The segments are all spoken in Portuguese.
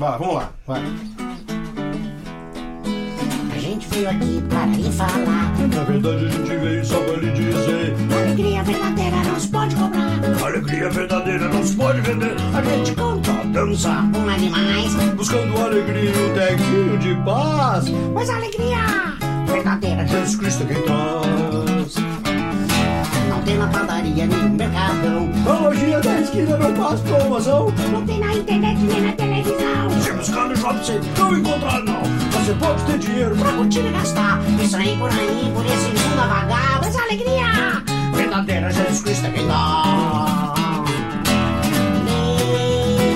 Vai, vamos lá, vai. A gente veio aqui para lhe falar. Na verdade, a gente veio só pra lhe dizer: Alegria verdadeira não se pode comprar. alegria verdadeira não se pode vender. A gente canta, dança, pula demais. Buscando alegria e um tequinho de paz. Mas a alegria verdadeira Jesus Cristo é quem traz. Não tem na padaria nem no mercadão. A lojinha da esquina não faz promoção. Não tem na internet nem na televisão. Se buscar no shopping, você não encontrar, não. Você pode ter dinheiro Pra curtir e gastar, isso aí por aí, por esse mundo a vagar. Mas a alegria verdadeira Jesus Cristo é quem dá. Lê, lê,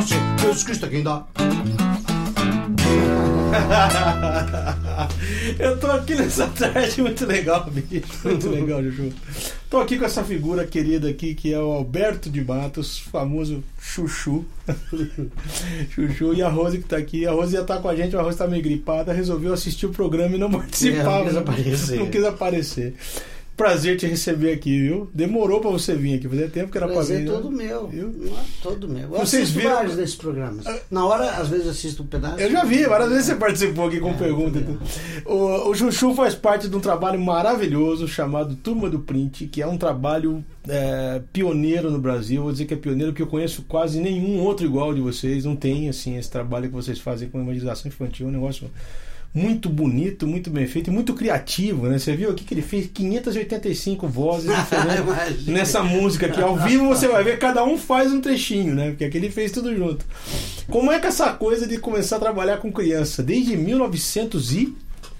Jesus Cristo quem dá. Eu tô aqui nessa tarde muito legal, bicho. Muito legal, Juju. Tô aqui com essa figura querida aqui, que é o Alberto de Matos, famoso Chuchu. Chuchu e a Rose que tá aqui. A Rose ia estar com a gente, a Rose tá meio gripada, resolveu assistir o programa e não participar. É, não quis aparecer. Não quis aparecer. Prazer te receber aqui, viu? Demorou pra você vir aqui, fazia tempo que era pra Prazer vir. né? todo meu. Viu? Todo meu. Eu Vocês assisto viram- vários desses programas. Na hora, às vezes, assisto um pedaço. Eu já vi, várias vezes você participou aqui com É, pergunta. e também. tudo. O, o Chuchu faz parte de um trabalho maravilhoso chamado Turma do Print, que é um trabalho é, pioneiro no Brasil. Vou dizer que é pioneiro, porque eu conheço quase nenhum outro igual de vocês. Não tem assim esse trabalho que vocês fazem com evangelização infantil. É um negócio muito bonito, muito bem feito e muito criativo, né? Você viu aqui que ele fez 585 vozes diferentes nessa música aqui. Ao vivo você vai ver, cada um faz um trechinho, né? Porque aqui ele fez tudo junto. Como é que essa coisa de começar a trabalhar com criança? Desde 1900 e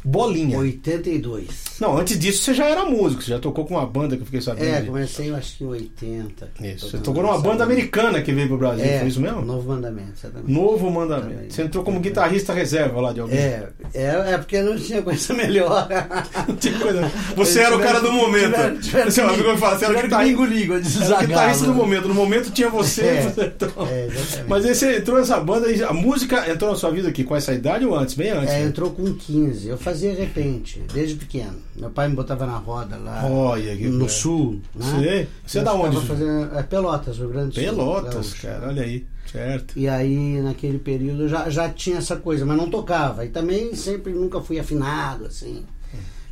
bolinha. 82. Não, antes disso você já era músico, você já tocou com uma banda que eu fiquei sabendo. É, de- comecei, eu acho que em 80. Isso, você tocou numa banda americana que veio pro Brasil, É, foi isso mesmo? Novo Mandamento, exatamente. Novo Mandamento. Também. Você entrou como guitarrista reserva lá de alguém. É, é, é porque não tinha coisa melhor. Não tinha coisa- Você era o cara do momento. Tiveram- tiveram Seu amigo me fala, você era guitarrista, quando era guitarrista do momento. No momento tinha você. É. É, exatamente. Mas aí você entrou nessa banda e a música entrou na sua vida aqui com essa idade ou antes? Bem antes. É, né? entrou com 15. Eu fazia repente, desde pequeno. Meu pai me botava na roda lá Olha no sul. Né? Você é Eu da onde? Fazendo, é Pelotas, Rio Grande do Sul. Pelotas, cara, olha aí. Certo. E aí, naquele período, já, já tinha essa coisa, mas não tocava. E também sempre nunca fui afinado, assim,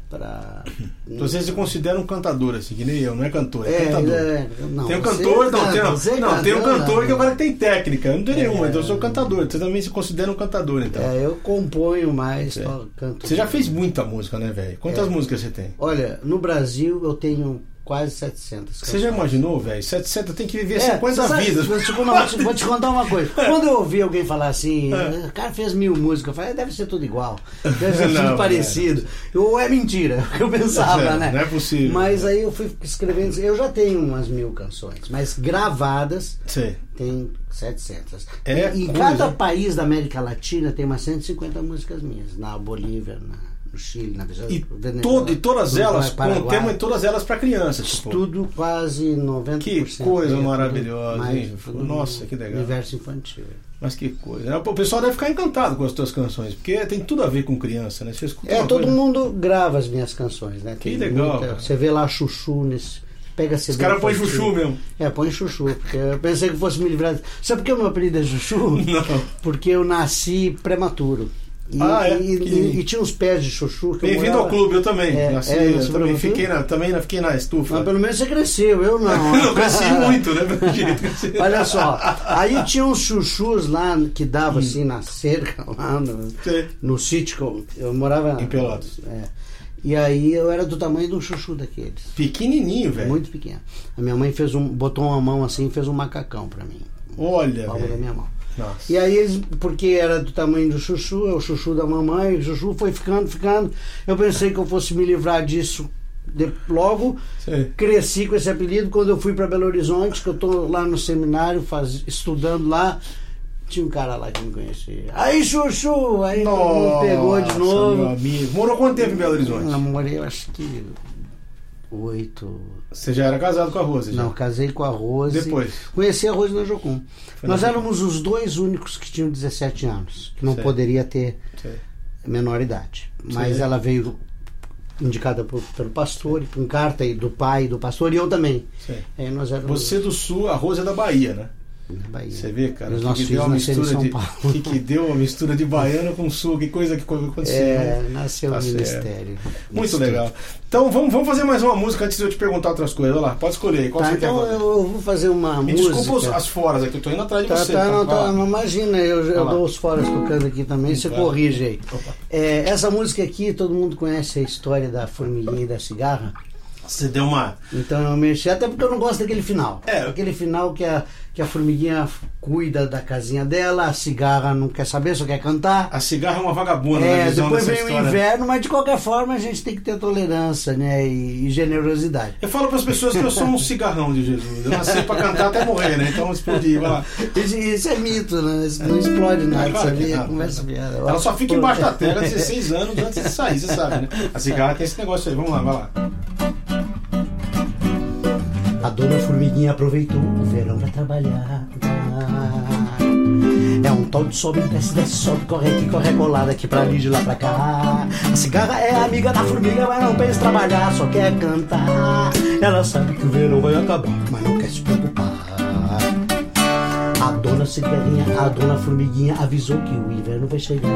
pra... Então você se considera um cantador, assim, que nem eu, não é cantor, é, É, cantador. é, não, tem um cantor, não, tem, não, não, tem um cantor que agora tem técnica, eu não tenho É. nenhuma, então eu sou cantador. Você também se considera um cantador, então. É, eu componho mais, É. to- canto. Você já fez muita música, né, velho? Quantas É. músicas você tem? Olha, no Brasil eu tenho quase 700 Você já imaginou, velho? 700 tem que viver É, 50 você sabe- vidas. Vou te, contar- vou te- contar uma coisa. Quando eu ouvi alguém falar assim, É. o cara fez mil músicas, eu falei, "É, deve ser tudo igual. Deve ser Não, tudo é. parecido. Ou é mentira, o que eu pensava, É, né? não é possível. Mas aí eu fui escrevendo, eu já tenho umas mil canções, mas gravadas Sei. tem 700. É e cada país da América Latina tem umas 150 músicas minhas. Na Bolívia, na- no Chile, na E, Venezuela. todo, e todas elas, com o Paraguai. tema, e todas elas pra criança. Tipo. Tudo quase 90%. Que coisa é, maravilhosa, mais, Nossa, que legal. Universo infantil. Mas que coisa. O pessoal deve ficar encantado com as tuas canções, porque tem tudo a ver com criança, né? Você escuta É, todo coisa- mundo grava as minhas canções, né? Que Tem legal, cara. Você vê lá Chuchu nesse. Pega CD. Os caras põem chuchu mesmo. É, põe Chuchu, porque eu pensei que fosse me livrar. Sabe por que o meu apelido é Chuchu? Não. Porque eu nasci prematuro. E, Ah, é? e, Que- e- e tinha uns pés de chuchu que eu Bem-vindo ao clube, eu também. É, Nasci, é, eu também, fiquei na, também na- fiquei na estufa. Mas pelo menos você cresceu, eu não. Não cresci muito, né? Olha só, aí tinha uns chuchus lá que dava assim na cerca, lá no, no sítio que eu, eu morava. Em Pelotas. É. E aí eu era do tamanho de um chuchu daqueles. Pequenininho, velho. Muito pequeno. A minha mãe fez um, botou uma mão assim e fez um macacão pra mim. Olha, Palma da minha mão. Nossa. E aí eles, porque era do tamanho do chuchu, é o chuchu da mamãe, o chuchu foi ficando, ficando. Eu pensei que eu fosse me livrar disso de- logo. Sei. Cresci com esse apelido. Quando eu fui para Belo Horizonte, que eu tô lá no seminário faz, estudando lá, tinha um cara lá que me conhecia. Aí, chuchu! Aí mundo pegou de Nossa, novo. Meu amigo. Morou quanto tempo em Belo Horizonte? Eu morei, eu acho que oito. Você já era casado com a Rose? já? Não, casei com a Rose. Depois? Conheci a Rose na Jocum. Foi Nós éramos os dois únicos que tinham 17 anos, que não Sei. poderia ter Sei. menor idade. Mas Sei. ela veio indicada por- pelo pastor, com carta aí do pai do pastor, e eu também. Aí nós éramos Você do Sul, a Rose é da Bahia, né? Na Bahia. Você vê, cara, os que, nossos que deu uma em mistura de. Paulo. Que, que deu uma mistura de baiano com sul, que coisa que aconteceu. É, né? nasceu Tá o ministério. Muito legal. Então vamos, vamos fazer mais uma música antes de eu te perguntar outras coisas. Olha lá, pode escolher aí. Qual Tá, você quer então fazer? eu, vou fazer uma Me música. desculpa as foras aqui, eu tô indo atrás de Tá, você. tá, não, tá, não, imagina, eu, eu dou os foras tocando aqui também, você corrige aí. É, essa música aqui, todo mundo conhece a história da formiguinha e da cigarra. Você deu uma. Então eu mexi, até porque eu não gosto daquele final. É. Aquele final que a, que a formiguinha cuida da casinha dela, a cigarra não quer saber, só quer cantar. A cigarra é uma vagabunda É, depois vem o história. inverno, mas de qualquer forma a gente tem que ter tolerância né, e, e generosidade. Eu falo para as pessoas que eu sou um cigarrão de Jesus. Eu nasci para cantar até morrer, né? Então explodir, vai lá. Isso, isso é mito, né? Isso não explode nada, claro que sabia? não. Fiada. Ela só fica embaixo da terra 16 anos antes de sair, você sabe, né? A cigarra tem esse negócio aí. Vamos lá, vai lá. A dona Formiguinha aproveitou o verão pra trabalhar. É um tal de sobe, desce, desce, sobe, corre aqui, corre colada aqui pra ali, de lá pra cá. A cigarra é amiga da formiga, mas não pensa trabalhar, só quer cantar. Ela sabe que o verão vai acabar, mas não quer se preocupar. A dona cigarrinha, a dona formiguinha avisou que o inverno vai chegar.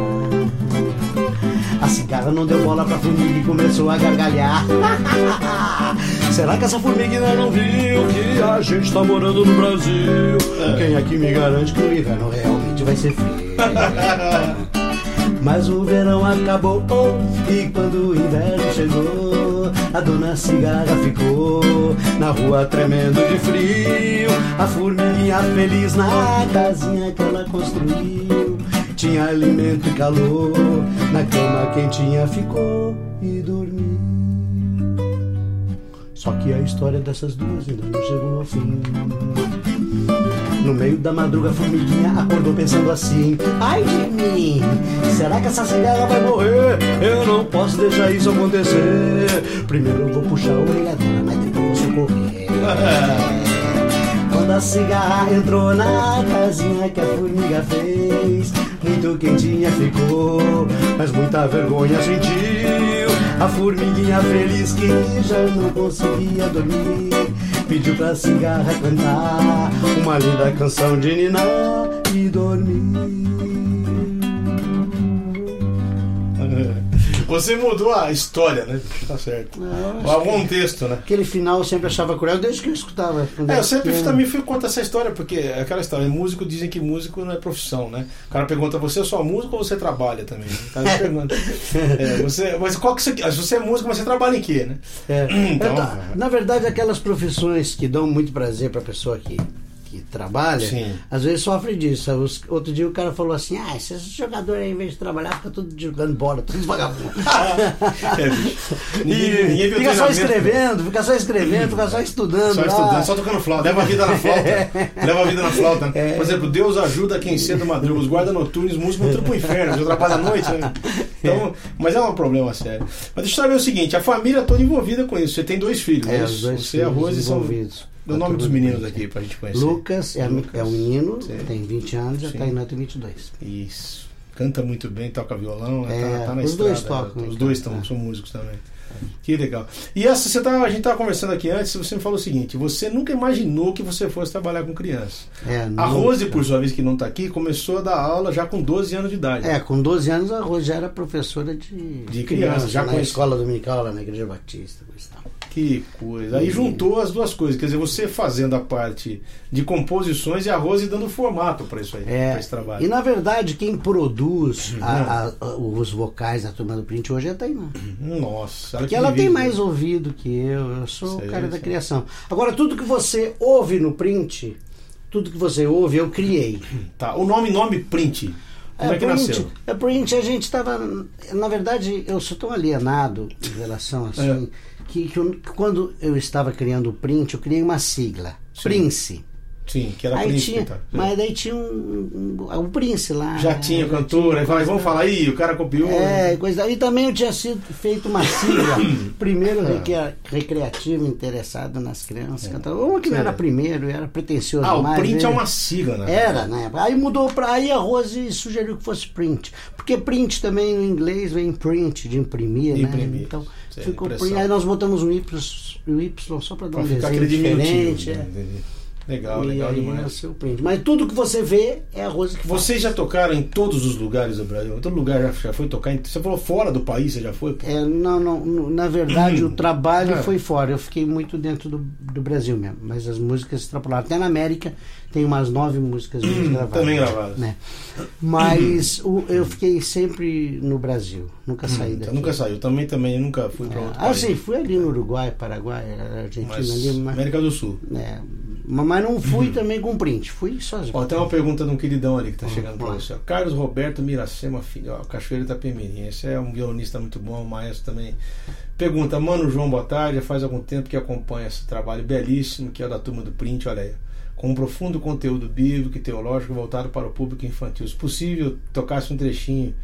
A cigarra não deu bola pra formiga e começou a gargalhar. Será que essa formiga ainda não viu que a gente tá morando no Brasil? Quem aqui me garante que o inverno realmente vai ser frio? Mas o verão acabou e quando o inverno chegou, a dona cigarra ficou na rua tremendo de frio. A formiguinha feliz na casinha que ela construiu. Tinha alimento e calor, na cama quentinha ficou Só que a história dessas duas ainda não chegou ao fim. No meio da madruga, a formiguinha acordou pensando assim: Ai de mim, será que essa cigarra vai morrer? Eu não posso deixar isso acontecer. Primeiro eu vou puxar a orelha dela, mas depois vou socorrer. Quando a cigarra entrou na casinha que a formiga fez, muito quentinha ficou, mas muita vergonha sentiu. A formiguinha feliz que já não conseguia dormir, pediu pra cigarra cantar uma linda canção de ninar e dormir. Você mudou a história, né? Tá certo. Não, O contexto, né? Aquele final eu sempre achava cruel, desde que eu escutava. É, eu sempre também fui contra essa história, porque é aquela história, músico dizem que músico não é profissão, né? O cara pergunta, você é só músico ou você trabalha também? O cara me pergunta. É, você, mas qual que você. Se você é músico, mas você trabalha em quê, né? É. Então- Eu tô- na verdade, aquelas profissões que dão muito prazer para a pessoa que, que trabalha, Sim. às vezes sofre disso. Os- outro dia o cara falou assim: ah, esses jogadores aí, em vez de trabalhar, fica tudo jogando bola, tudo vagabundo. É, viu fica só escrevendo, fica só escrevendo, fica só estudando. Só lá. estudando, só tocando flauta. Leva a vida na flauta. Leva a vida na flauta. É. Por exemplo, Deus ajuda quem cedo madruga. Os guarda noturnos, músicos vão pro inferno. Já trabalha à noite, né? Então, mas é um problema sério. Mas deixa eu saber o seguinte: a família toda envolvida com isso. Você tem dois filhos, É, né? dois Você e a Rose são. Envolvidos. Dê o nome dos meninos aqui pra gente conhecer. Lucas é, Lucas. é um menino, Sim. tem 20 anos, já Sim. está indo tem 22. Isso. Canta muito bem, toca violão, É, tá, tá na os estrada. dois tocam, Os dois é. são músicos também. Que legal. E essa, você tá, a gente estava conversando aqui antes, você me falou o seguinte: você nunca imaginou que você fosse trabalhar com criança. É, A. Rose, por sua vez, que não está aqui, começou a dar aula já com 12 anos de idade. É, com 12 anos a Rose já era professora de, De criança, já na conhece- escola dominical lá na Igreja Batista. tal. Que coisa. Aí juntou as duas coisas, quer dizer, você fazendo a parte de composições e a Rose dando formato para isso aí, É, para esse trabalho. e na verdade quem produz Uhum. a- a- os vocais da turma do print hoje é a Taimã. Nossa, olha Porque que ela tem mais ouvido que eu, eu sou Sei, o cara da sei. criação. Agora, tudo que você ouve no print, tudo que você ouve, eu criei. Tá, o nome, nome print. Como é, que print, nasceu? É print, a gente estava. Na verdade, eu sou tão alienado em relação assim, É. que, que eu- quando eu estava criando o print, eu criei uma sigla. Sim. Prince. Sim, que era Aí príncipe. tinha, tá? mas daí tinha um, um, um Prince lá. Já né? tinha cantor, aí fala, vamos falar aí, o cara copiou. É, coisa. E também eu tinha sido feito uma sigla. primeiro É. recre- recreativo interessado nas crianças. cantando. Uma que não era primeiro, era pretencioso Ah, o print né? é uma sigla, né? Era, né? Aí mudou pra. Aí a Rose sugeriu que fosse print. Porque print também no inglês vem print, de imprimir, né? Imprimir. Então Sim, ficou. Aí nós botamos um Y, o y só pra dar Pra um desenho diferente. é. né? Entendi. Legal, e legal demais. o print. Mas tudo que você vê é a Rose que faz. Vocês já tocaram em todos os lugares do Brasil? Todo lugar já, já foi tocar? Em, você falou fora do país, você já foi? É, não, não, na verdade o trabalho É. foi fora. Eu fiquei muito dentro do, do Brasil mesmo. Mas as músicas extrapolaram. Até na América tem umas nove músicas gravadas. Hum, também gravadas. Né? Mas o- eu fiquei sempre no Brasil. Nunca saí Então, daqui. nunca saiu. Também, também nunca fui pra É. outro Ah, país. sim, fui ali no Uruguai, Paraguai, Argentina Mas, ali, mas, América do Sul. é, mas não fui também com print, fui sozinho. Ó, tem uma pergunta de um queridão ali que tá chegando pra vamos você. Carlos Roberto Miracema Filho, ó, Cachoeira Itapemirim. Esse é um violonista muito bom, um maestro também. Pergunta, mano João, boa tarde. Já faz algum tempo que acompanha esse trabalho belíssimo, que é o da turma do print, olha aí. Com um profundo conteúdo bíblico e teológico voltado para o público infantil. Se possível, tocasse um trechinho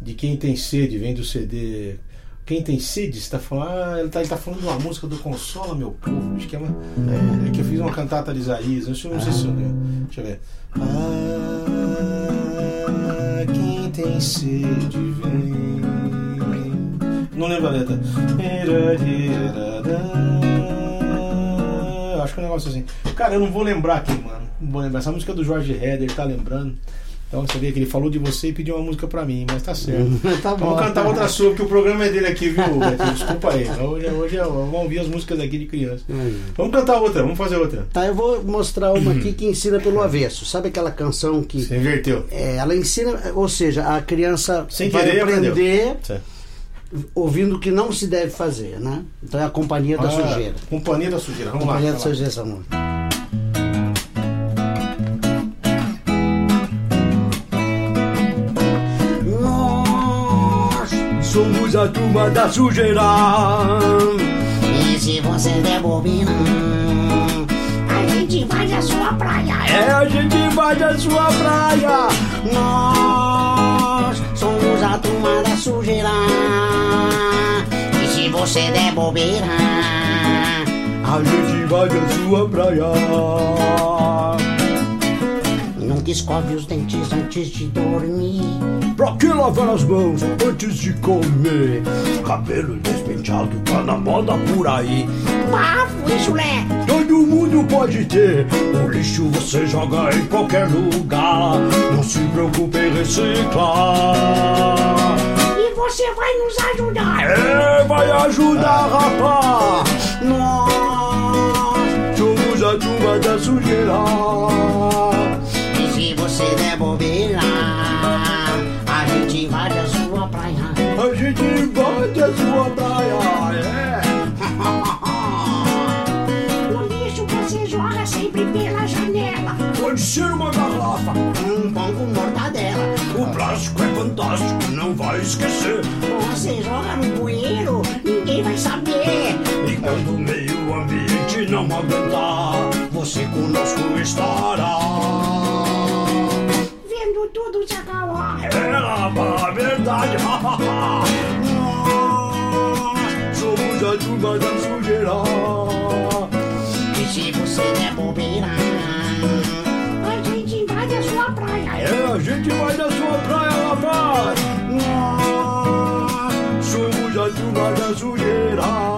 de Quem Tem Sede, vem do CD. Quem tem sede, você tá falando. Ah, ele tá, ele tá falando de uma música do Consola Meu Povo. Acho que é uma. É, que eu fiz uma cantata de Isaías. Sei, não sei se eu. Deixa eu ver. Ah, quem tem sede vem. Não lembro a letra. Acho que é um negócio assim. Cara, eu não vou lembrar aqui, mano. Não vou lembrar. Essa música é do Jorge Heder, tá lembrando. Então você vê que ele falou de você e pediu uma música pra mim, mas tá certo. Tá bom. Vamos cantar outra sua, porque o programa é dele aqui, viu, Betinho? Desculpa aí. Hoje, é- hoje é- vamos ouvir as músicas aqui de criança. Hum. Vamos cantar outra, vamos fazer outra. Tá, eu vou mostrar uma aqui que ensina pelo avesso. Sabe aquela canção que Você inverteu. é, ela ensina, ou seja, a criança Sem vai querer, aprender ouvindo o que não se deve fazer, né? Então é a companhia da Ah, sujeira. Companhia da Sujeira. Vamos companhia lá. da vai lá. sujeira essa música. Somos a turma da sujeira. E se você der bobina, a gente vai na sua praia. É, a gente vai da sua praia. Nós somos a turma da sujeira. E se você der bobeira, A gente vai da sua praia. Escove os dentes antes de dormir. Pra que lavar as mãos antes de comer? Cabelo despenteado tá na moda por aí. Bafo e chulé, Todo mundo pode ter. O lixo você joga em qualquer lugar. Não se preocupe em reciclar. e você vai nos ajudar. É, vai ajudar, rapaz. Nós vai da sua praia. É. O lixo você joga sempre pela janela. Pode ser uma garrafa. Um pão com mortadela. O plástico é fantástico, não vai esquecer. Você joga no bueiro, ninguém vai saber. E quando o meio ambiente não aguentar, você conosco estará. Vendo tudo se acabar. É a verdade. A turma da sujeira. E se você der bobeira, a gente vai da sua praia. É, a gente vai da sua praia, rapaz. Nós, Somos a turma da sujeira.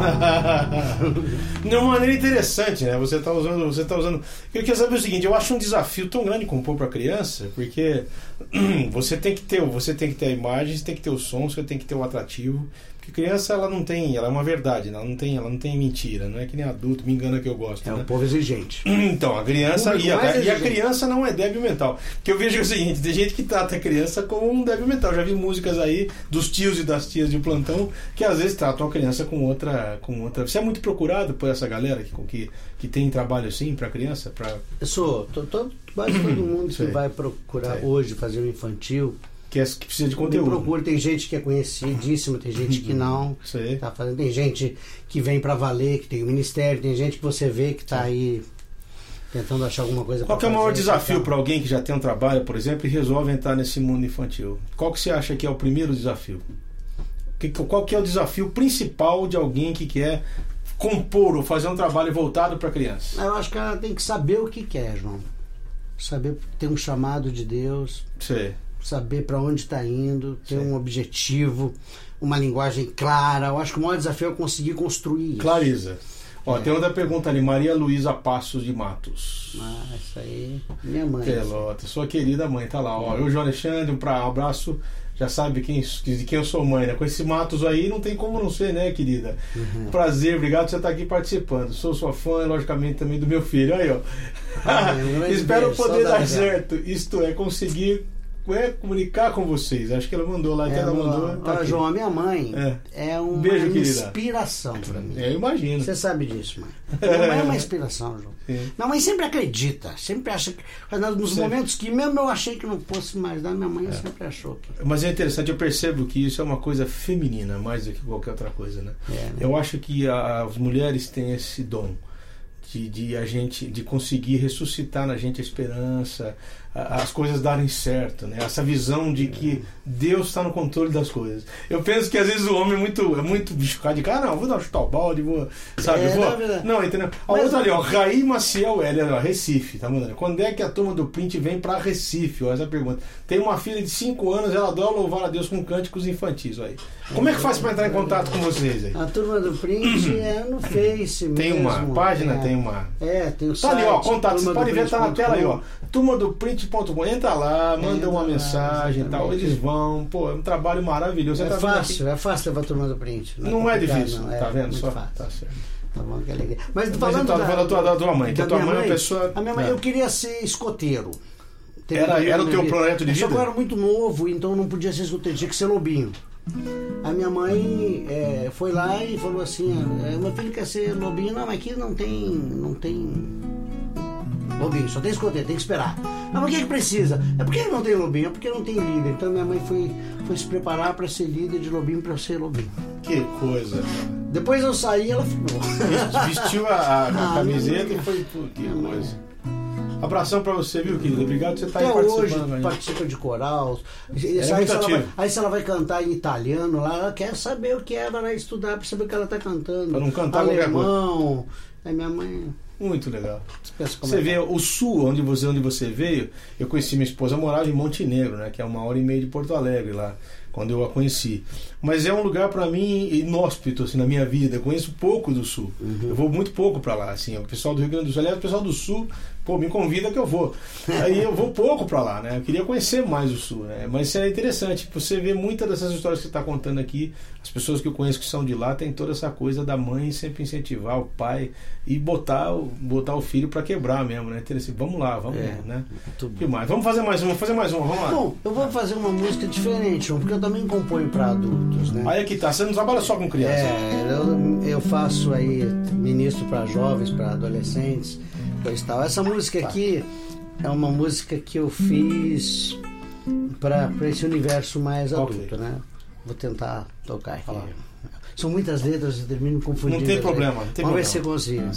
De uma maneira interessante, né? Você tá usando, você tá usando. Eu queria saber o seguinte, eu acho um desafio tão grande compor para criança, porque você tem que ter, você tem que ter a imagem, você tem que ter o som, você tem que ter o atrativo. Porque criança ela não tem, ela é uma verdade, né? ela não tem, ela não tem mentira, não é que nem adulto, me engana que eu gosto, É né? um povo exigente. Então, a criança. E a, e a criança não é débil mental. Porque eu vejo o seguinte: tem gente que trata a criança como um débil mental. Já vi músicas aí dos tios e das tias de plantão que às vezes tratam a criança com outra. Com outra. Você é muito procurado por essa galera que, que, que tem trabalho assim pra criança? Pra... Eu sou, to- to- quase todo mundo que vai procurar Sei. hoje fazer um infantil que, é, que precisa de Me conteúdo. procura, tem gente que é conhecidíssima, tem gente que não. Isso aí. Tá fazendo, tem gente que vem pra valer, que tem o ministério, tem gente que você vê que tá aí tentando achar alguma coisa Qual é o maior desafio para alguém que já tem um trabalho, por exemplo, e resolve entrar nesse mundo infantil? Qual que você acha que é o primeiro desafio? Que- Qual que é o desafio principal de alguém que quer compor ou fazer um trabalho voltado para criança? Eu acho que ela tem que saber o que quer, João. Saber ter um chamado de Deus, Sei. Saber para onde está indo, ter Sim. um objetivo, uma linguagem clara. Eu acho que o maior desafio é conseguir construir isso. Clarisa. Ó, É. tem outra pergunta ali. Maria Luísa Passos de Matos. Ah, isso aí, minha mãe. Pelota, sua querida mãe, tá lá. Ó, eu, João Alexandre, um pra- um abraço. Já sabe quem, de quem eu sou mãe, né? Com esse Matos aí, não tem como não ser, né, querida? Uhum. Prazer, obrigado por você estar aqui participando. Sou sua fã, logicamente, também do meu filho. Aí, ó. Ah, Espero beijo, poder dar certo. Isto é, conseguir é, comunicar com vocês. Acho que ela mandou lá, que É, ela mandou. tá. João, a minha mãe É. é, uma Beijo, inspiração para mim. É, eu imagino. Você sabe disso, mãe. Minha mãe é uma inspiração, João. Sim. Minha mãe sempre acredita, sempre acha que. mas Nos Sempre. momentos que mesmo eu achei que não fosse mais dar, minha mãe É. sempre achou que. Mas é interessante, eu percebo que isso é uma coisa feminina, mais do que qualquer outra coisa, né? É, né? Eu acho que a- as mulheres têm esse dom de, de a gente de conseguir ressuscitar na gente a esperança, as coisas darem certo, né? Essa visão de que Deus está no controle das coisas. Eu penso que às vezes o homem é muito é muito bichucado de cara, não, vou dar um chutar o balde, vou, sabe, É, vou. não, é. Não, entendeu? A outra ali, ó, Raí Maciel L, ó, Recife, tá mandando. Quando é que a turma do print vem pra Recife? Ó, essa pergunta. Tem uma filha de 5 anos, ela adora louvar a Deus com cânticos infantis, ó aí. Como é que faz pra entrar em contato com vocês aí? A turma do print é no Face Tem mesmo. uma página, é. tem uma. É, tem o Tá site. ali, ó, contato. Você turma pode ver, tá na tela aí, ó. Turma do print.com. Entra lá, manda Entra uma lá, mensagem e tal. Eles vão. Pô, é um trabalho maravilhoso. Você É tá fácil, é fácil levar a turma do print. Não é complicado, difícil, não, é tá vendo? Só. fácil. Tá certo. Tá bom, que alegria. Mas Mas falando então, da, da tua, da tua mãe, que a tua mãe é uma pessoa. A minha mãe, É. eu queria ser escoteiro. Era- era o teu projeto de Só que vida? eu era muito novo, então não podia ser escoteiro, tinha que ser lobinho. A minha mãe é, foi lá e falou assim, é, meu filho quer ser lobinho, não, mas aqui não tem. não tem. Lobinho, só tem escoteiro, tem que esperar. Mas por que, que precisa? É porque não tem lobinho, é porque não tem líder. Então minha mãe foi, foi se preparar para ser líder de lobinho para ser lobinho. Que coisa. Depois eu saí e ela ficou. Vestiu a, a- a Ah, camiseta e foi. Pô, que coisa. Abração pra você, viu, querido? Obrigado por você estar Até aí hoje participando. aí. participa de coral. É aí, se ela vai, ativo. aí se ela vai cantar em italiano lá, ela quer saber o que é, ela vai estudar para saber o que ela está cantando. Pra não cantar qualquer Alemão. Aí minha mãe Muito legal. Você é que vê o sul, onde você, onde você veio, eu conheci minha esposa, morava em Montenegro, né? Que é uma hora e meia de Porto Alegre lá, quando eu a conheci. Mas é um lugar para mim inóspito assim na minha vida. Eu conheço pouco do sul. Eu vou muito pouco para lá, assim. O pessoal do Rio Grande do Sul, aliás, o pessoal do sul, pô, me convida que eu vou. Aí eu vou pouco para lá, né? Eu queria conhecer mais o sul, né? Mas é interessante, você vê muitas dessas histórias que você está contando aqui, as pessoas que eu conheço que são de lá, tem toda essa coisa da mãe sempre incentivar o pai e botar, o- botar o filho para quebrar mesmo, né? Interessante. Vamos lá, vamos, É, né? que mais? Vamos fazer mais uma, vamos fazer mais uma, vamos lá. Bom, eu vou fazer uma música diferente, porque eu também componho para adultos, né? Aí aqui tá, você não trabalha só com criança. É, eu, eu faço aí, ministro para jovens, para adolescentes, coisa e tal. Essa música Tá. aqui é uma música que eu fiz para esse universo mais adulto, né? Vou tentar tocar aqui. São muitas letras, eu termino confundindo. Não tem problema, não tem Vamos ver se problema.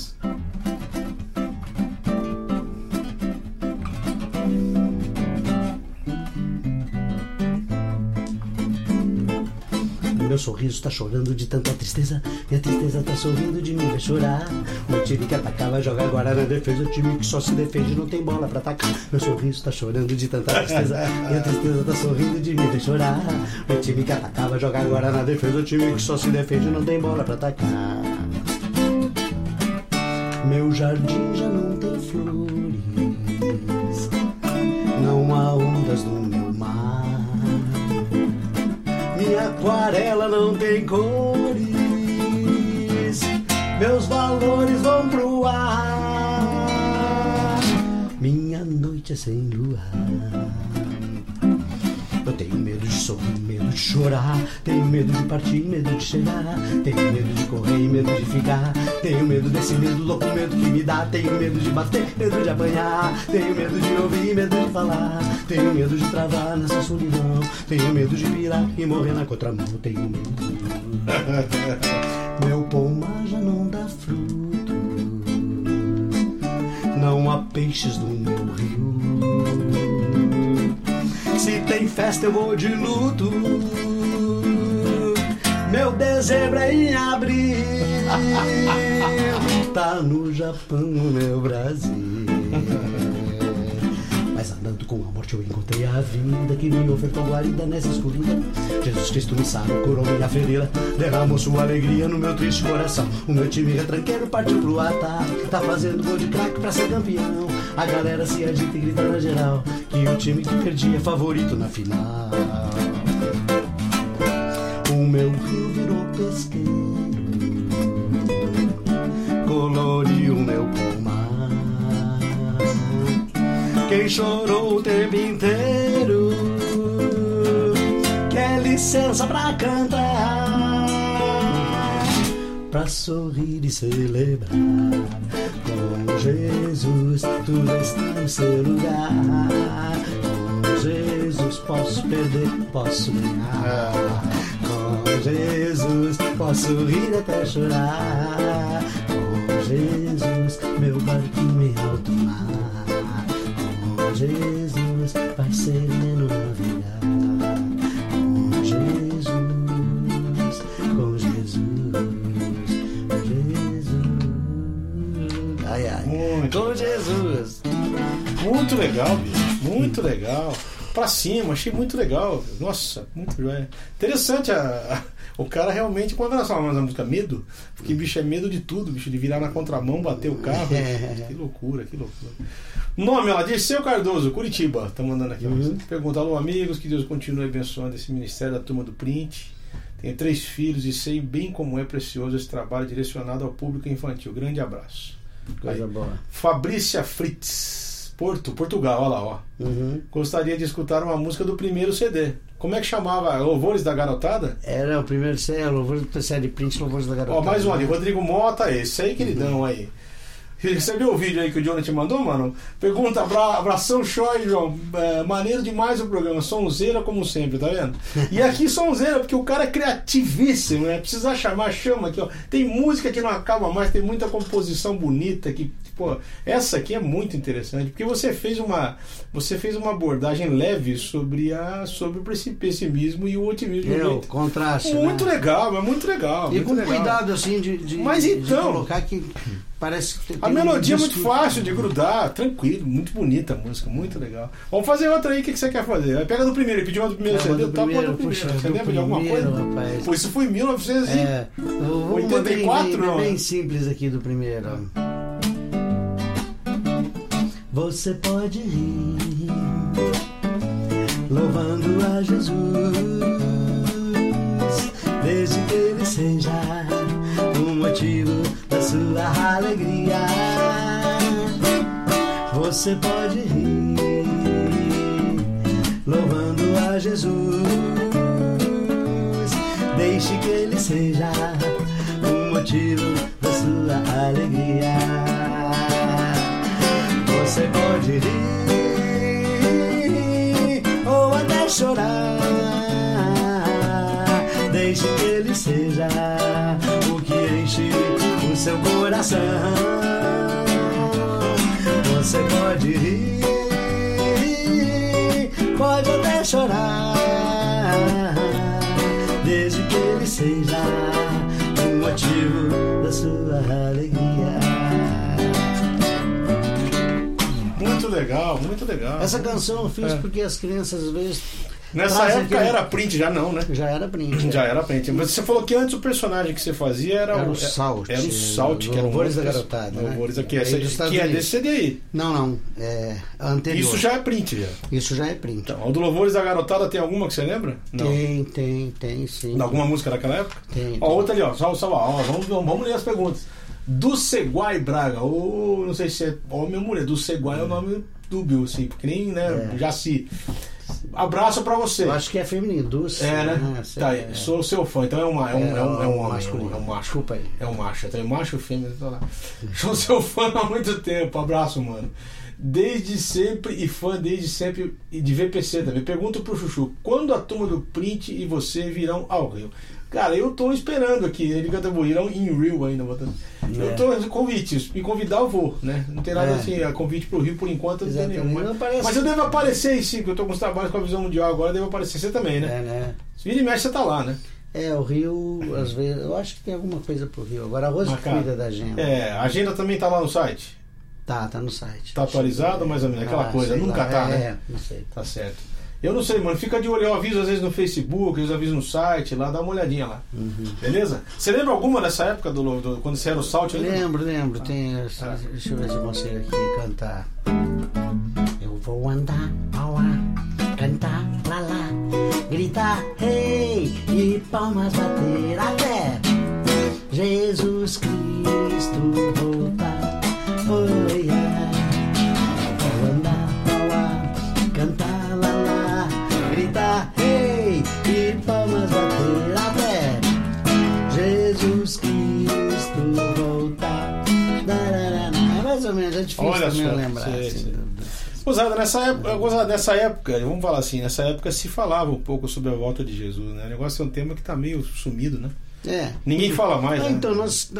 Meu sorriso tá chorando de tanta tristeza E a tristeza tá sorrindo de mim, vai chorar. O time que atacava joga agora na defesa O time que só se defende não tem bola pra atacar. Meu sorriso tá chorando de tanta tristeza E a tristeza tá sorrindo de mim, vai chorar. O time que atacava joga agora na defesa O time que só se defende não tem bola pra atacar. Meu jardim já não tem flores aquarela não tem cores, meus valores vão pro ar. Minha noite é sem luar. Eu tenho medo de sorrir, medo de chorar. Tenho medo de partir, medo de chegar. Tenho medo de correr e medo de ficar. Tenho medo desse medo louco, medo que me dá. Tenho medo de bater, medo de apanhar. Tenho medo de ouvir, medo de falar. Tenho medo de travar nessa solidão. Tenho medo de virar e morrer na contramão. Tenho medo. Meu pomar já não dá frutos. Não há peixes no meu rio. Se tem festa, eu vou de luto. Meu dezembro é em abril. Tá no Japão, meu Brasil. Mas andando com a morte eu encontrei a vida que me ofertou guarida nessa escuridão. Jesus Cristo me sarou, curou minha ferida, derramou sua alegria no meu triste coração. O meu time retranqueiro partiu pro ataque, tá fazendo gol de craque pra ser campeão. A galera se agita e grita na geral que o time que perdia é favorito na final. O meu rio virou pesqueiro, coloriu meu pomar. Quem chorou o tempo inteiro quer licença pra cantar, pra sorrir e celebrar. Com Jesus, tudo está no seu lugar. Com Jesus, posso perder, posso ganhar. Com Jesus, posso rir até chorar. Com Jesus, meu barquinho em alto mar. Com Jesus, vai sereno navegar. Com Jesus, com Jesus, com Jesus. Ai, ai. Muito Com Jesus. Muito legal, bicho. Muito legal. Pra cima, achei muito legal. Nossa, muito joia. Interessante a, a- o cara realmente, quando nós falamos da música Medo, porque bicho é medo de tudo, bicho, de virar na contramão, bater o carro. É. Que loucura, que loucura. Nome, ela diz Seu Cardoso, Curitiba. Tá mandando aqui. Uhum. ó. Pergunta, alô amigos, que Deus continue abençoando esse ministério da turma do print. Tenho três filhos e sei bem como é precioso esse trabalho direcionado ao público infantil. Grande abraço. Coisa boa. Fabrícia Fritz, Porto, Portugal, olha lá, ó. Uhum. Gostaria de escutar uma música do primeiro CD. Como é que chamava? Louvores da Garotada? Era o primeiro série, louvor do série print, louvores da garota. Ó, mais um ali, Rodrigo Mota, esse aí, queridão aí. Recebeu o vídeo aí que o Johnny te mandou, mano? Pergunta, abra, abração, Choi, João. É, maneiro demais o programa. Sonzeira como sempre, tá vendo? E aqui sonzeira, porque o cara é criativíssimo, né? Precisa chamar, chama aqui, ó. Tem música que não acaba mais, tem muita composição bonita que, pô, essa aqui é muito interessante, porque você fez uma, você fez uma abordagem leve sobre a sobre o pessimismo e o otimismo. É, o muito, contraste. muito né? legal, mas muito legal. E muito com legal. cuidado, assim, de, de, Mas de então- colocar que parece que tem A um melodia é muito fácil de grudar, tranquilo, muito bonita a música, muito legal. Vamos fazer outra aí, o que, que você quer fazer? Pega do primeiro, pediu uma do primeiro primeiro, do primeiro. puxa, Você lembra de alguma primeiro, coisa? rapaz. Pô, isso foi em 1900 e... É, eu vou uma 84, bem, bem simples aqui do primeiro. Você pode rir, louvando a Jesus, desde que ele seja o motivo da sua alegria. Você pode rir, louvando a Jesus. Deixe que ele seja o motivo da sua alegria. Você pode rir ou até chorar. Deixe que ele seja o que enche o seu coração. Você pode rir, pode até chorar, muito legal. Essa canção eu fiz É. porque as crianças às vezes Nessa época aquele- era print, já não, né? já era print. Já era print. Mas você falou que antes o personagem que você fazia era, Era o Salt. Era o Salt, que era um Louvores da Garotada, né? Louvores aqui, essa, que é desse CD aí. Não, não, é anterior. Isso já é print, já. Isso já é print. Então, o do Louvores da Garotada tem alguma que você lembra? Não. Tem, tem, tem, sim. Alguma música daquela época? Tem, Ó, tem. outra ali, ó. Só, só, ó vamos, vamos ler as perguntas. Do Seguai Braga, ou não sei se é homem ou mulher. Do Seguai é o nome dúbio, assim, porque nem, né, É. Jaci. Abraço pra você. Eu acho que é feminino, Dulce. É, né? sei, Tá, é. sou seu fã, então é, uma, é, um, é, um, é um masculino. é um macho. Desculpa aí. É um macho, então é macho fêmea, tô lá. Sou seu fã há muito tempo, abraço, mano. Desde sempre e fã desde sempre e de VPC também. Pergunto pro Chuchu, quando a turma do Print e você virão ao Rio? Cara, eu tô esperando aqui, ele canta irão em Rio ainda, botando. Eu É. tô convites, me convidar eu vou, né? Não tem nada É. assim, a convite pro Rio por enquanto não tem Exatamente. nenhum. Mas, Não parece- mas eu devo aparecer sim, porque eu tô com os trabalhos com a visão mundial agora, eu devo aparecer você também, né? É, né? Se vira e mexe, você tá lá, né? É, o Rio, às vezes, eu acho que tem alguma coisa pro Rio. Agora a Rose Mas, cara, cuida da agenda. É, a agenda também tá lá no site. Tá, tá no site. Tá atualizado, mais ou menos, aquela Ah, coisa, nunca lá. tá, é, né? É, não sei. Tá certo. Eu não sei, mano. Fica de olho. Eu aviso às vezes no Facebook, vezes aviso no site, lá, dá uma olhadinha lá. Uhum. Beleza? Você lembra alguma dessa época do, do- quando você era o Salt? ainda? Lembro, lembro. Tem, essa- deixa eu ver se eu consigo aqui cantar. Eu vou andar ao ar, cantar lá lá, gritar hey e palmas bater até Jesus Cristo voltar. Difícil Olha também só, lembrar. sei, assim, sei. Gozada, nessa época, gozada, nessa época, vamos falar assim, nessa época se falava um pouco sobre a volta de Jesus, né? O negócio é um tema que tá meio sumido, né? É. Ninguém fala mais, Ah, né? Então, nós,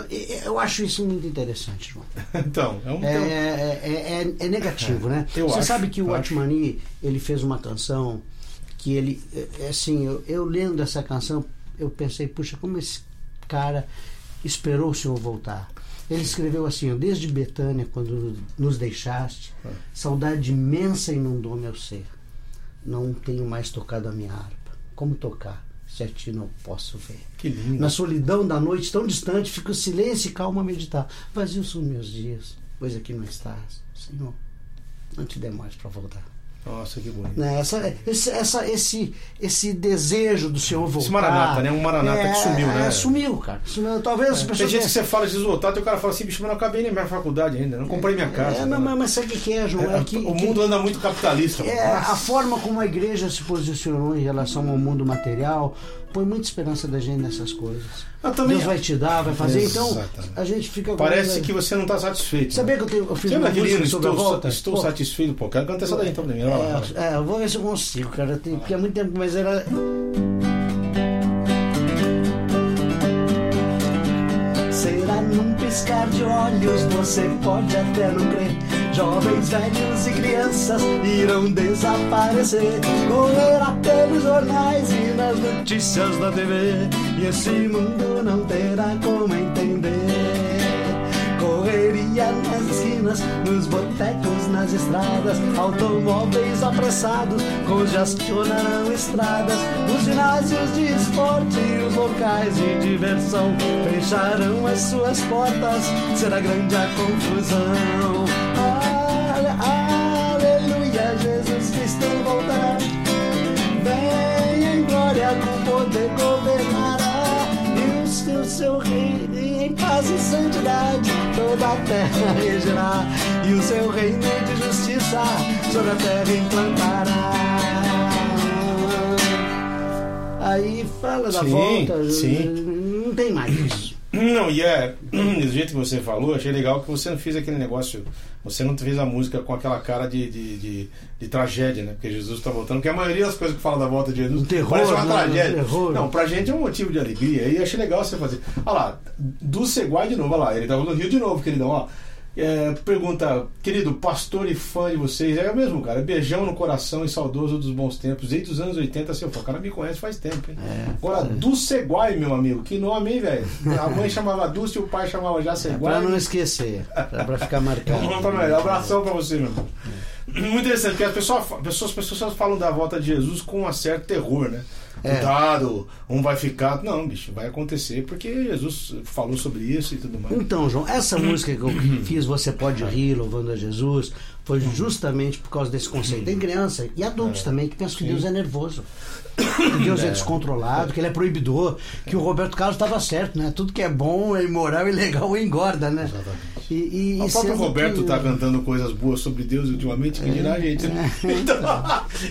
eu acho isso muito interessante, João. Então, é um É, tema. é, é- é negativo, né? Eu Você acho, sabe que o eu acho. Atmani, ele fez uma canção que ele, é, é assim, eu, eu lendo essa canção, eu pensei, puxa, como esse cara esperou o Senhor voltar. Ele escreveu assim, desde Betânia, quando nos deixaste, É. saudade imensa inundou meu ser. Não tenho mais tocado a minha harpa. Como tocar, se a ti não posso ver? Que lindo. Na solidão da noite tão distante, fica o silêncio e calma a meditar. Vazios são meus dias, pois aqui não estás. Senhor, não te demores para voltar. Nossa, que bonito. Né, Essa, esse, essa, esse, esse desejo do Senhor voltar. Maranata, né? Um Maranata que sumiu, né? É, sumiu, cara. Sumiu. Talvez as Tem pessoas. gente que você fala de voltar, e o cara fala assim, bicho, mas não acabei nem minha faculdade ainda, não comprei minha casa. É, não, mas, mas sabe o que é, João? É, É que, o que- mundo anda muito capitalista. É, a forma como a igreja se posicionou em relação ao mundo material põe muita esperança da gente nessas coisas. Também- Deus vai te dar, vai fazer. Então, Exatamente. a gente fica com Parece que você não está satisfeito. Sabia né? que eu, tenho, eu fiz uma música sobre a estou, volta? estou Pô, satisfeito, pô. Quero cantar essa daí então lá. É, é, eu vou ver se eu consigo, cara. Tem, porque há muito tempo, mas era. Será num piscar de olhos, você pode até não crer. Jovens, velhos e crianças irão desaparecer. Correrá pelos jornais e nas notícias da TV. E esse mundo não terá como entender. Correria nas esquinas, nos botecos, nas estradas, automóveis apressados congestionarão estradas, os ginásios de esporte e os locais de diversão fecharão as suas portas, será grande a confusão. Ale- Aleluia, Jesus Cristo voltará. Vem em glória com poder governará E o seu, reino em paz e santidade. Toda a terra regerá E o seu reino de justiça Sobre a terra implantará. Aí fala da Sim, volta sim. Não tem mais isso Não, e é, do jeito que você falou, achei legal que você não fez aquele negócio, você não fez a música com aquela cara de, de, de, de tragédia, né? Porque Jesus está voltando, porque a maioria das coisas que fala da volta de Jesus Um terror, parece uma né? tragédia. Um terror. Não, pra gente é um motivo de alegria, e achei legal você fazer. Olha lá, do Seguai de novo, olha lá, ele tava no Rio de novo, queridão, ó. É, pergunta, querido pastor e fã de vocês, é o mesmo, cara. Beijão no coração e saudoso dos bons tempos. Desde os anos 80, seu fã. O cara me conhece faz tempo, hein? Agora, do Seguai, meu amigo. Que nome, hein, velho? A mãe chamava Dulce e o pai chamava já é Seguai. Pra não esquecer Pra, pra ficar marcado pra. Abração pra você, meu irmão. Muito interessante, porque as pessoas, pessoas, as pessoas falam da volta de Jesus com um certo terror, né? É. Cuidado, um vai ficar. Não, bicho, vai acontecer porque Jesus falou sobre isso e tudo mais. Então, João, essa música que eu fiz, Você Pode Rir, louvando a Jesus, foi justamente por causa desse conceito. Tem criança e adultos também que pensam que Deus é nervoso. Que Deus é. descontrolado, que ele é proibidor, que o Roberto Carlos estava certo, né? Tudo que é bom, é imoral e legal engorda, né? E, e, O próprio Roberto que- tá cantando coisas boas sobre Deus ultimamente, que dirá a gente. né? É. Então,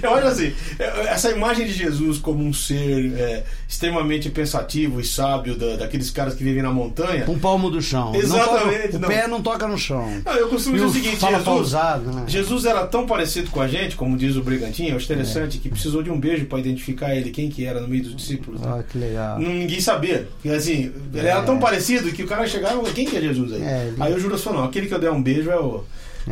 eu acho assim, é, essa imagem de Jesus como um ser é, extremamente pensativo e sábio, da- daqueles caras que vivem na montanha. Um palmo do chão. Exatamente, toca- o pé não toca no chão. Não, eu costumo dizer o seguinte, fala Jesus, pausado, né? Jesus era tão parecido com a gente, como diz o Brigantinho, eu acho interessante, que precisou de um beijo para identificar ele, quem que era no meio dos discípulos. né? Ah, que legal. Ninguém sabia. Assim, ele era tão parecido que o cara chegava e quem que é Jesus aí? É, Aí Judas falou, não, aquele que eu der um beijo é o.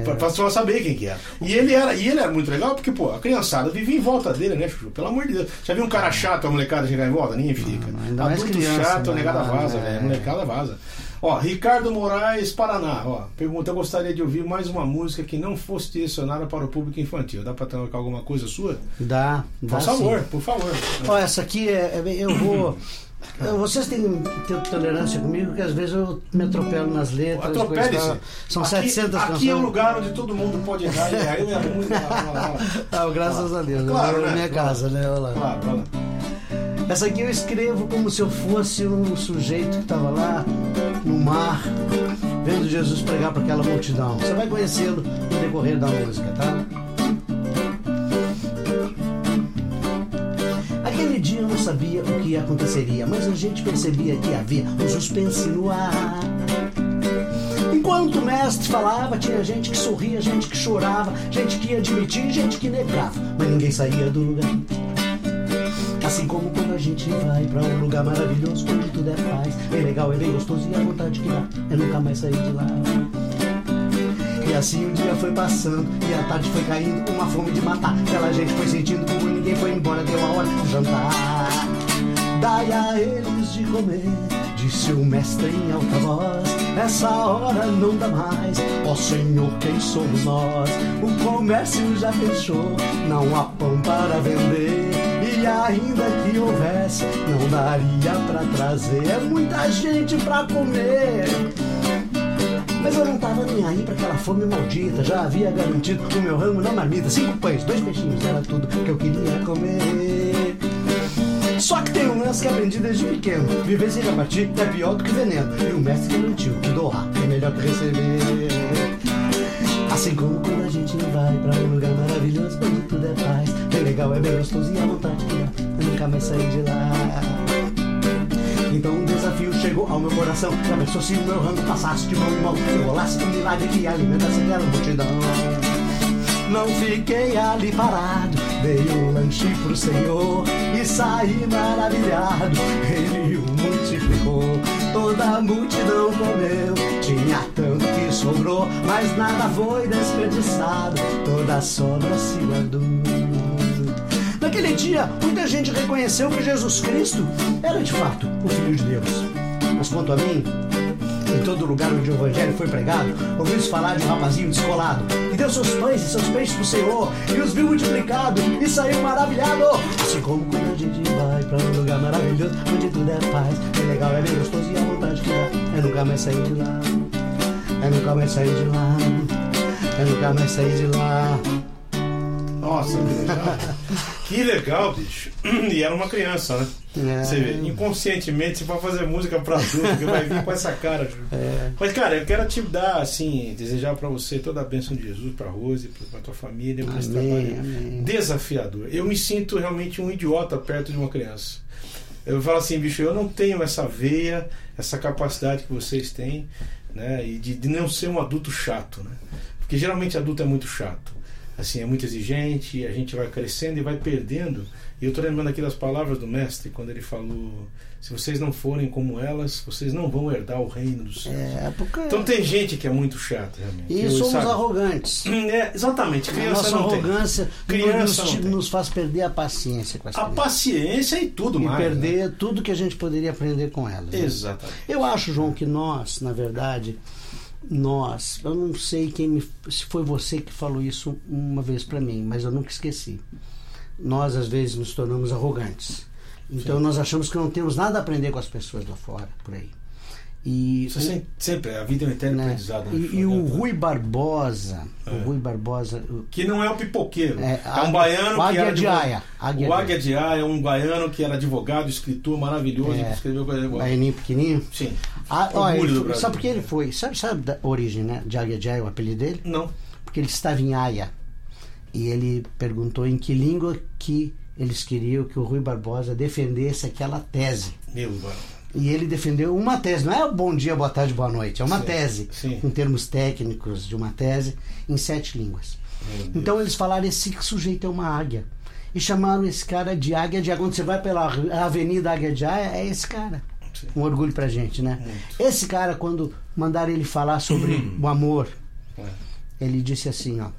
Pra, pra só saber quem que era. E ele era, e ele era muito legal porque, pô, a criançada vivia em volta dele, né, Chuchu? Pelo amor de Deus. Já viu um cara chato, a molecada chegar em volta? Ninguém fica. Não, Adulto criança, chato, a né? negada vaza, É. velho. Molecada vaza. Ó, Ricardo Moraes, Paraná. Ó, pergunta: eu gostaria de ouvir mais uma música que não fosse direcionada para o público infantil. Dá pra tocar alguma coisa sua? Dá, dá Por favor, sim. por favor. Ó, essa aqui é. é- Eu vou. eu- Vocês têm ter tolerância comigo que às vezes eu me atropelo nas letras. Atropele-se. São aqui, 700 Aqui canções. é o lugar onde todo mundo pode errar. E aí é muito. Ah, graças a Deus. Claro, é né? minha casa, né? Olha lá. Claro. Essa aqui eu escrevo como se eu fosse um sujeito que estava lá no mar, vendo Jesus pregar para aquela multidão. Você vai conhecê-lo no decorrer da música, tá? Sabia o que aconteceria, mas a gente percebia que havia um suspense no ar. Enquanto o mestre falava, tinha gente que sorria, gente que chorava, gente que admitia, gente que negava, mas ninguém saía do lugar. Assim como quando a gente vai pra um lugar maravilhoso, onde tudo é paz, é legal, é bem gostoso e a vontade que dá é nunca mais sair de lá. E assim o dia foi passando e a tarde foi caindo, uma fome de matar. Aquela gente foi sentindo como ninguém foi embora, deu a hora de jantar. Dai a eles de comer, disse o mestre em alta voz. Essa hora não dá mais, ó Senhor, quem somos nós? O comércio já fechou, não há pão para vender. E ainda que houvesse, não daria pra trazer. É muita gente pra comer. Mas eu não tava nem aí pra aquela fome maldita. Já havia garantido o meu ramo na marmita. Cinco pães, dois peixinhos, era tudo que eu queria comer. Só que tem um lance que aprendi desde pequeno. Viver sem repartir é pior do que veneno. E o mestre garantiu que doar é melhor que receber. Assim como quando a gente vai pra um lugar maravilhoso onde tudo é paz. Bem legal, é bem gostoso e a vontade que dá. Eu nunca mais sair de lá. Então um desafio chegou ao meu coração. Já pensou se o meu rango passasse de mão em mão? Eu rolasse um milagre que alimentasse aquela multidão. Não fiquei ali parado, dei o lanche pro Senhor e saí maravilhado. Ele o multiplicou, toda a multidão comeu. Tinha tanto que sobrou, mas nada foi desperdiçado. Toda a sobra se guardou. Naquele dia, muita gente reconheceu que Jesus Cristo era de fato o Filho de Deus. Mas quanto a mim, em todo lugar onde o Evangelho foi pregado, ouvi-se falar de um rapazinho descolado que deu seus pães e seus peixes pro Senhor e os viu multiplicado e saiu maravilhado. Assim como quando a gente vai pra um lugar maravilhoso onde tudo é paz, é legal, é bem gostoso e a vontade que dá é nunca mais sair de lá. É nunca mais sair de lá. É nunca mais sair de lá. Nossa, que legal. bicho. E era uma criança, né? É. Você vê, inconscientemente você vai fazer música pra adulto, que vai vir com essa cara. É. Mas, cara, eu quero te dar, assim, desejar pra você toda a bênção de Jesus, pra Rose, pra- pra tua família, por esse trabalho amém. desafiador. Eu me sinto realmente um idiota perto de uma criança. Eu falo assim, bicho, eu não tenho essa veia, essa capacidade que vocês têm, né? E de, de não ser um adulto chato, né? Porque geralmente adulto é muito chato. Assim, é muito exigente, a gente vai crescendo e vai perdendo. E eu tô lembrando aqui das palavras do mestre, quando ele falou: se vocês não forem como elas, vocês não vão herdar o reino dos céus. É, porque. Então tem gente que é muito chata, realmente. E Eu, somos sabe? arrogantes. É, exatamente, A criança nossa não tem. arrogância Criança nos, tem. nos faz perder a paciência com as A crianças. paciência e tudo E mais. né? perder tudo que a gente poderia aprender com elas. né? Exatamente. Eu acho, João, que nós, na verdade, nós, eu não sei quem me, se foi você que falou isso uma vez para mim, mas eu nunca esqueci. Nós às vezes nos tornamos arrogantes. Então nós achamos que não temos nada a aprender com as pessoas lá fora, por aí. E Isso o- sem- sempre, a vida é um eterno né? aprendizado. né? E, e o Rui Barbosa, o Rui Barbosa, Que não é o pipoqueiro. É, É, um baiano o que Águia era de. Aia, Águia o Águia de Aia é um baiano que era advogado, escritor maravilhoso É. que escreveu coisa igual. baianinho pequenininho. Sim. Ah, ele do foi- Brasil. sabe por que ele foi? Sabe, sabe da origem, né? De Águia Aia, o apelido dele? Não. Porque ele estava em Haia. E ele perguntou em que língua que eles queriam que o Rui Barbosa defendesse aquela tese. Meu. E ele defendeu uma tese, não é bom dia, boa tarde, boa noite, é uma Sim, tese, sim. com termos técnicos de uma tese, em sete línguas. Então eles falaram: esse sujeito é uma águia. E chamaram esse cara de Águia de Aia. Quando você vai pela Avenida Águia de Aia, é esse cara. Um orgulho pra gente, né? Muito. Esse cara, quando mandaram ele falar sobre o amor, É. ele disse assim, ó.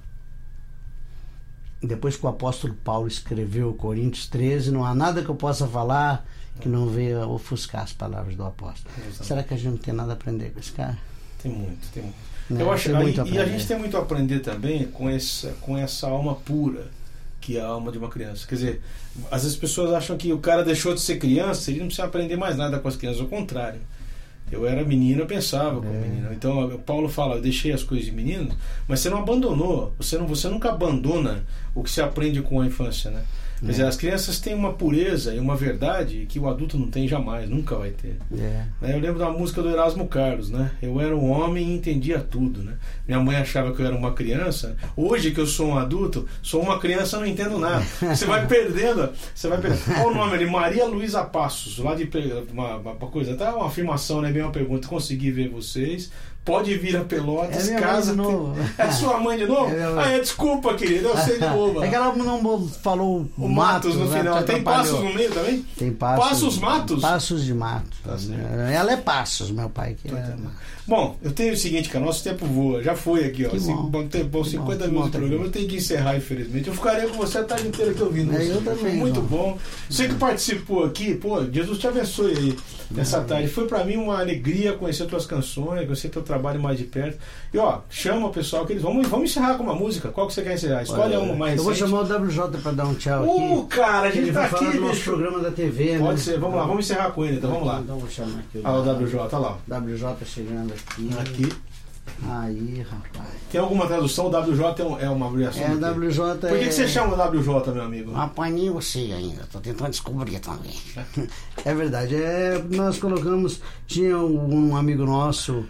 Depois que o apóstolo Paulo escreveu Coríntios 13, não há nada que eu possa falar que não venha ofuscar as palavras do apóstolo. Exato. Será que a gente não tem nada a aprender com esse cara? Tem muito, tem muito. Né? Eu acho, Tem muito a e, a gente tem muito a aprender também com essa, com essa alma pura que a alma de uma criança. Quer dizer, às vezes as pessoas acham que o cara deixou de ser criança, ele não precisa aprender mais nada com as crianças, ao contrário. Eu era menino, eu pensava como É. menino. Então, o Paulo fala, eu deixei as coisas de menino, mas você não abandonou, você, não, você nunca abandona o que se aprende com a infância, né? Quer É. dizer, as crianças têm uma pureza e uma verdade que o adulto não tem jamais, nunca vai ter. É. Né, Eu lembro da música do Erasmo Carlos, né? Eu era um homem e entendia tudo, né? Minha mãe achava que eu era uma criança. Hoje que eu sou um adulto, sou uma criança, não entendo nada. Você vai perdendo, você vai perdendo. Qual o nome ali? Maria Luísa Passos, lá de uma, uma coisa, até uma afirmação, né? Bem uma pergunta. Consegui ver vocês. Pode vir a Pelotas, É casa. novo. É sua mãe de novo? É ah, é, desculpa, querido, eu sei de novo. É que ela não falou O Matos no né? final. Te Tem passos no meio também? Tem passos. Passos Matos? Passos de mato. Tá. Ela é passos, meu pai. Que é... Bom, eu tenho o seguinte, cara, nosso tempo voa, já foi aqui, ó. Que bom. bom tempo, Que 50 bom, que minutos bom de programa, eu tenho que encerrar, infelizmente. Eu ficaria com você a tarde inteira ouvindo. É, eu Foi também, muito bom. Você que participou aqui, pô, Jesus te abençoe aí nessa tarde. Foi pra mim uma alegria conhecer tuas canções, conhecer teu trabalho mais de perto. E ó, chama o pessoal que eles vamos, vamos encerrar com uma música. Qual que você quer encerrar? Escolhe uma mais Eu vou recente. chamar o WJ pra dar um tchau Uh, aqui. cara, a gente Ele tá aqui, do nosso programa da TV, né? Pode ser, vamos lá, vamos encerrar com ele, então vamos lá. Então vou chamar aqui o Ah, o WJ, olha lá. WJ chegando aqui. Aqui. Aí, rapaz. Tem alguma tradução? O WJ é um- é uma abreviação. É? WJ Por que, é... que você chama WJ, meu amigo? Não apanhei você ainda, tô tentando descobrir também. É verdade. É, nós colocamos. Tinha um amigo nosso,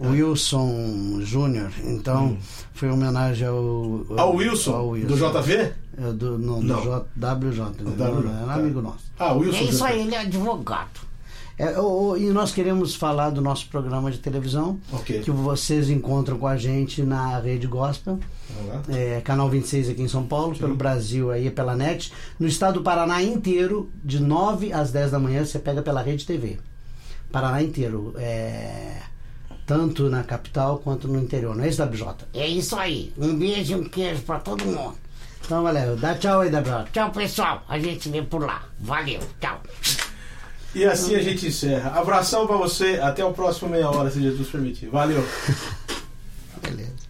Wilson Júnior. Então, foi em homenagem ao. Ao Wilson? ao Wilson. Do JV? É, do, não, Não. do J, WJ. Não, WJ, não, era tá. amigo nosso. Ah, o Wilson. É isso aí, ele é advogado. É, o- o- e nós queremos falar do nosso programa de televisão, Ok. que vocês encontram com a gente na Rede Gospel, é, canal 26 aqui em São Paulo, pelo Brasil aí pela net. No estado do Paraná inteiro, de 9 às 10 da manhã, você pega pela Rede TV. Paraná inteiro. É, tanto na capital quanto no interior, não é isso, WJ? É isso aí. Um beijo e um queijo pra todo mundo. Então, valeu. Dá tchau aí, WJ. Tchau, pessoal. A gente se vê por lá. Valeu. Tchau. E assim a gente encerra. Abração pra você. Até o próximo meia hora, se Jesus permitir. Valeu. Beleza.